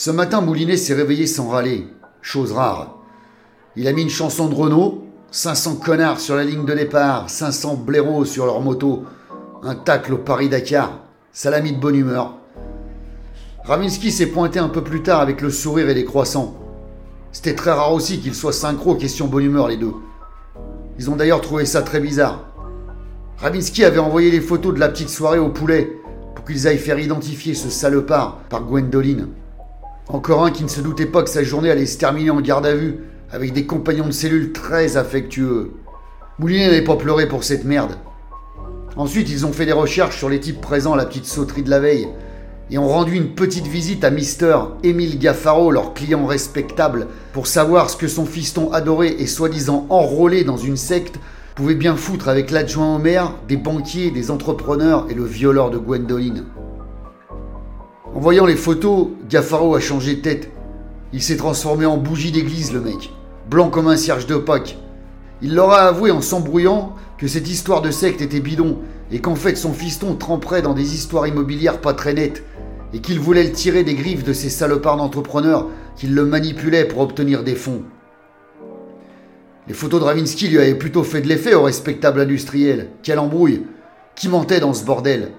Ce matin, Moulinet s'est réveillé sans râler, chose rare. Il a mis une chanson de Renault, 500 connards sur la ligne de départ, 500 blaireaux sur leur moto, un tacle au Paris-Dakar, ça l'a mis de bonne humeur. Ravinsky s'est pointé un peu plus tard avec le sourire et les croissants. C'était très rare aussi qu'ils soient synchro question bonne humeur les deux. Ils ont d'ailleurs trouvé ça très bizarre. Ravinsky avait envoyé les photos de la petite soirée au poulet pour qu'ils aillent faire identifier ce salopard par Gwendoline. Encore un qui ne se doutait pas que sa journée allait se terminer en garde à vue avec des compagnons de cellule très affectueux. Moulinet n'avait pas pleuré pour cette merde. Ensuite, ils ont fait des recherches sur les types présents à la petite sauterie de la veille et ont rendu une petite visite à Mister Émile Gaffaro, leur client respectable, pour savoir ce que son fiston adoré et soi-disant enrôlé dans une secte pouvait bien foutre avec l'adjoint au maire, des banquiers, des entrepreneurs et le violeur de Gwendoline. En voyant les photos, Gaffaro a changé de tête. Il s'est transformé en bougie d'église, le mec, blanc comme un cierge de Pâques. Il leur a avoué en s'embrouillant que cette histoire de secte était bidon et qu'en fait son fiston tremperait dans des histoires immobilières pas très nettes et qu'il voulait le tirer des griffes de ces salopards d'entrepreneurs qui le manipulaient pour obtenir des fonds. Les photos de Ravinsky lui avaient plutôt fait de l'effet au respectable industriel. Quelle embrouille Qui mentait dans ce bordel?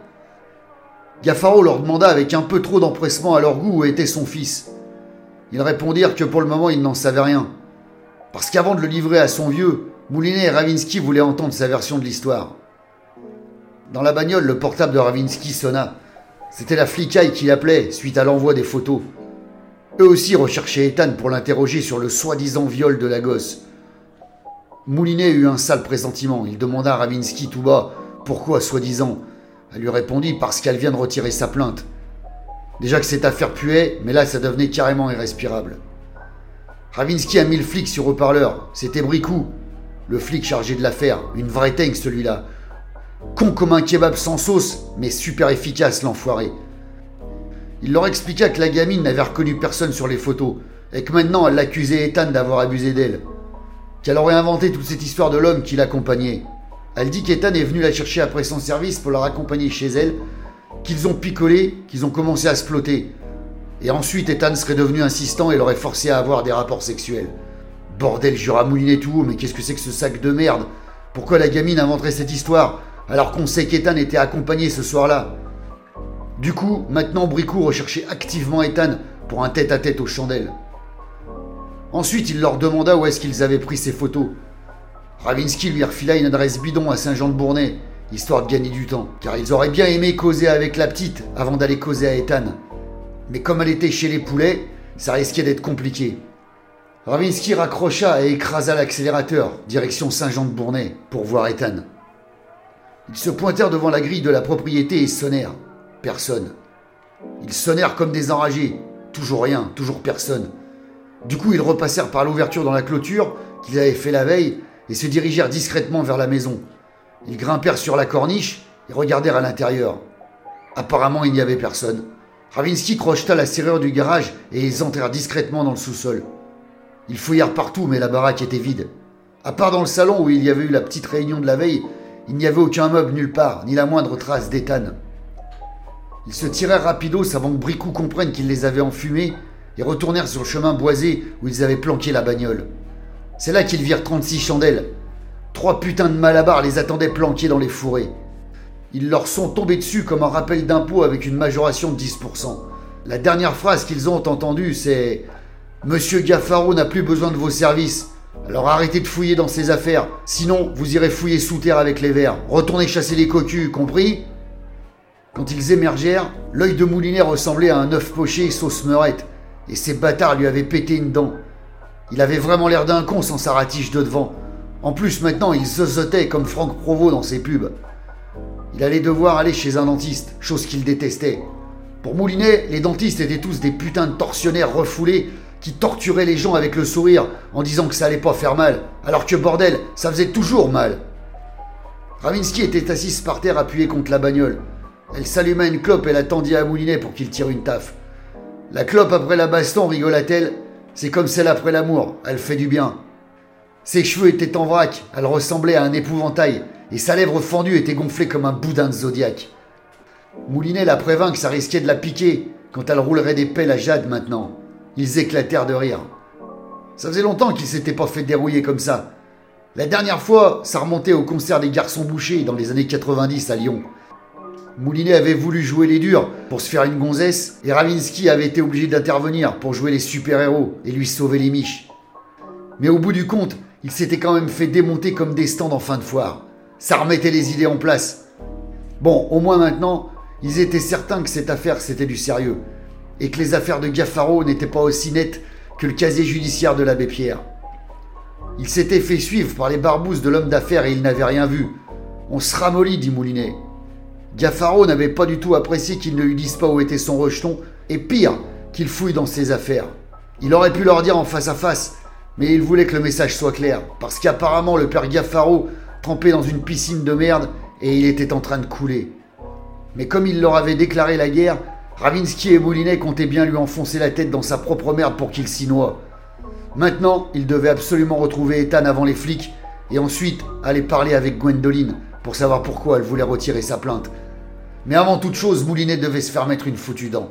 Gaffaro leur demanda avec un peu trop d'empressement à leur goût où était son fils. Ils répondirent que pour le moment ils n'en savaient rien. Parce qu'avant de le livrer à son vieux, Moulinet et Ravinsky voulaient entendre sa version de l'histoire. Dans la bagnole, le portable de Ravinsky sonna. C'était la flicaille qui l'appelait suite à l'envoi des photos. Eux aussi recherchaient Ethan pour l'interroger sur le soi-disant viol de la gosse. Moulinet eut un sale pressentiment. Il demanda à Ravinsky tout bas pourquoi soi-disant. Elle lui répondit parce qu'elle vient de retirer sa plainte. Déjà que cette affaire puait, mais là ça devenait carrément irrespirable. Ravinsky a mis le flic sur haut-parleur. C'était Bricou, le flic chargé de l'affaire. Une vraie tank celui-là. Con comme un kebab sans sauce, mais super efficace l'enfoiré. Il leur expliqua que la gamine n'avait reconnu personne sur les photos, et que maintenant elle l'accusait Ethan d'avoir abusé d'elle. Qu'elle aurait inventé toute cette histoire de l'homme qui l'accompagnait. Elle dit qu'Ethan est venu la chercher après son service pour la raccompagner chez elle, qu'ils ont picolé, qu'ils ont commencé à se plotter. Et ensuite Ethan serait devenu insistant et l'aurait forcé à avoir des rapports sexuels. Bordel, jura mouliné tout mais qu'est-ce que c'est que ce sac de merde? Pourquoi la gamine inventerait cette histoire alors qu'on sait qu'Ethan était accompagné ce soir-là? Du coup, maintenant Bricou recherchait activement Ethan pour un tête-à-tête aux chandelles. Ensuite, il leur demanda où est-ce qu'ils avaient pris ces photos. Ravinsky lui refila une adresse bidon à Saint-Jean-de-Bournay, histoire de gagner du temps, car ils auraient bien aimé causer avec la petite avant d'aller causer à Ethan. Mais comme elle était chez les poulets, ça risquait d'être compliqué. Ravinsky raccrocha et écrasa l'accélérateur, direction Saint-Jean-de-Bournay, pour voir Ethan. Ils se pointèrent devant la grille de la propriété et sonnèrent. Personne. Ils sonnèrent comme des enragés. Toujours rien, toujours personne. Du coup, ils repassèrent par l'ouverture dans la clôture qu'ils avaient fait la veille et se dirigèrent discrètement vers la maison. Ils grimpèrent sur la corniche et regardèrent à l'intérieur. Apparemment, il n'y avait personne. Ravinsky crocheta la serrure du garage et ils entrèrent discrètement dans le sous-sol. Ils fouillèrent partout, mais la baraque était vide. À part dans le salon où il y avait eu la petite réunion de la veille, il n'y avait aucun meuble nulle part, ni la moindre trace d'éthane. Ils se tirèrent rapidos avant que Bricou comprenne qu'ils les avaient enfumés et retournèrent sur le chemin boisé où ils avaient planqué la bagnole. C'est là qu'ils virent 36 chandelles. Trois putains de malabars les attendaient planqués dans les fourrés. Ils leur sont tombés dessus comme un rappel d'impôt avec une majoration de 10%. La dernière phrase qu'ils ont entendue, c'est Monsieur Gaffaro n'a plus besoin de vos services. Alors arrêtez de fouiller dans ses affaires, sinon vous irez fouiller sous terre avec les vers. Retournez chasser les cocus, compris? Quand ils émergèrent, l'œil de Moulinet ressemblait à un œuf poché sauce meurette, et ces bâtards lui avaient pété une dent. Il avait vraiment l'air d'un con sans sa ratiche de devant. En plus, maintenant, il zozotait comme Franck Provost dans ses pubs. Il allait devoir aller chez un dentiste, chose qu'il détestait. Pour Moulinet, les dentistes étaient tous des putains de tortionnaires refoulés qui torturait les gens avec le sourire en disant que ça allait pas faire mal, alors que bordel, ça faisait toujours mal. Ravinsky était assise par terre appuyée contre la bagnole. Elle s'alluma une clope et la tendit à Moulinet pour qu'il tire une taffe. La clope après la baston, rigola-t-elle, c'est comme celle après l'amour, elle fait du bien. Ses cheveux étaient en vrac, elle ressemblait à un épouvantail, et sa lèvre fendue était gonflée comme un boudin de zodiaque. Moulinet la prévint que ça risquait de la piquer, quand elle roulerait des pelles à Jade maintenant. Ils éclatèrent de rire. Ça faisait longtemps qu'ils s'étaient pas fait dérouiller comme ça. La dernière fois, ça remontait au concert des Garçons Bouchés dans les années 90 à Lyon. Moulinet avait voulu jouer les durs pour se faire une gonzesse et Ravinsky avait été obligé d'intervenir pour jouer les super-héros et lui sauver les miches. Mais au bout du compte, il s'était quand même fait démonter comme des stands en fin de foire. Ça remettait les idées en place. Bon, au moins maintenant, ils étaient certains que cette affaire c'était du sérieux et que les affaires de Gaffaro n'étaient pas aussi nettes que le casier judiciaire de l'abbé Pierre. Il s'était fait suivre par les barbouzes de l'homme d'affaires et il n'avait rien vu. On se ramollit, dit Moulinet. Gaffaro n'avait pas du tout apprécié qu'ils ne lui disent pas où était son rejeton, et pire, qu'il fouille dans ses affaires. Il aurait pu leur dire en face à face, mais il voulait que le message soit clair, parce qu'apparemment le père Gaffaro trempait dans une piscine de merde et il était en train de couler. Mais comme il leur avait déclaré la guerre, Ravinsky et Moulinet comptaient bien lui enfoncer la tête dans sa propre merde pour qu'il s'y noie. Maintenant, il devait absolument retrouver Ethan avant les flics et ensuite aller parler avec Gwendoline pour savoir pourquoi elle voulait retirer sa plainte. Mais avant toute chose, Moulinet devait se faire mettre une foutue dent.